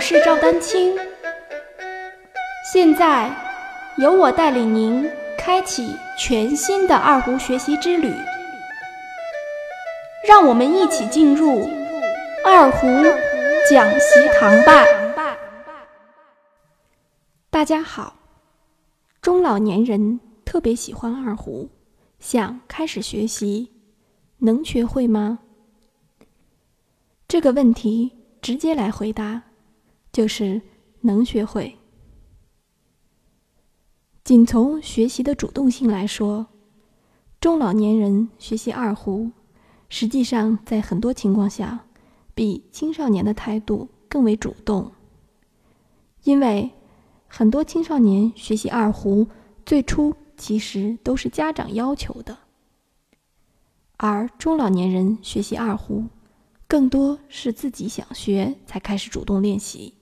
我是赵丹青。现在，由我带领您开启全新的二胡学习之旅。让我们一起进入二胡讲习堂吧。大家好，中老年人特别喜欢二胡，想开始学习，能学会吗？这个问题直接来回答，就是能学会。仅从学习的主动性来说，中老年人学习二胡，实际上在很多情况下，比青少年的态度更为主动。因为很多青少年学习二胡，最初其实都是家长要求的，而中老年人学习二胡。更多是自己想学才开始主动练习，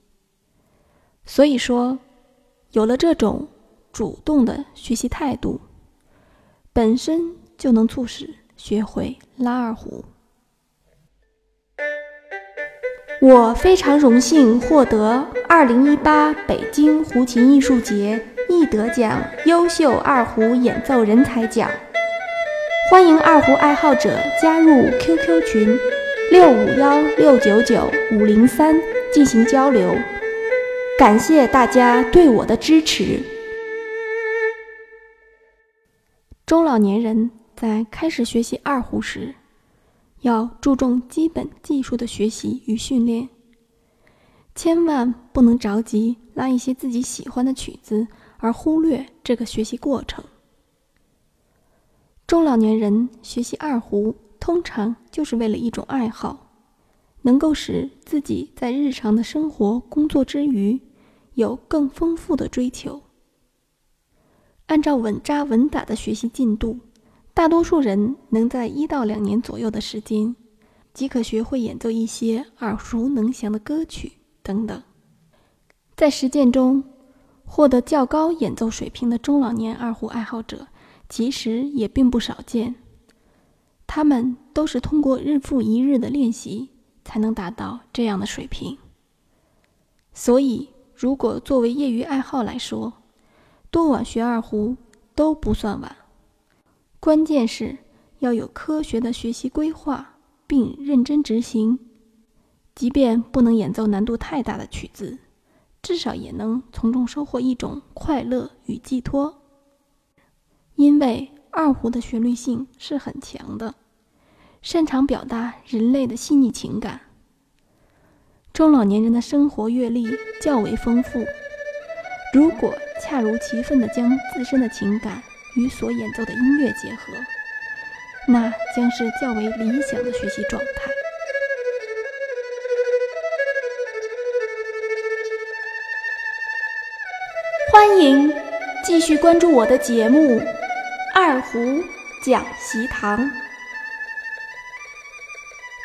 所以说，有了这种主动的学习态度，本身就能促使学会拉二胡。我非常荣幸获得二零一八北京胡琴艺术节易得奖优秀二胡演奏人才奖，欢迎二胡爱好者加入 QQ 群。六五幺六九九五零三进行交流，感谢大家对我的支持。中老年人在开始学习二胡时，要注重基本技术的学习与训练，千万不能着急拉一些自己喜欢的曲子，而忽略这个学习过程。中老年人学习二胡。通常就是为了一种爱好，能够使自己在日常的生活工作之余有更丰富的追求。按照稳扎稳打的学习进度，大多数人能在一到两年左右的时间，即可学会演奏一些耳熟能详的歌曲等等。在实践中，获得较高演奏水平的中老年二胡爱好者，其实也并不少见。他们都是通过日复一日的练习才能达到这样的水平。所以，如果作为业余爱好来说，多晚学二胡都不算晚。关键是要有科学的学习规划，并认真执行。即便不能演奏难度太大的曲子，至少也能从中收获一种快乐与寄托。因为。二胡的旋律性是很强的，擅长表达人类的细腻情感。中老年人的生活阅历较为丰富，如果恰如其分地将自身的情感与所演奏的音乐结合，那将是较为理想的学习状态。欢迎继续关注我的节目。二胡讲习堂，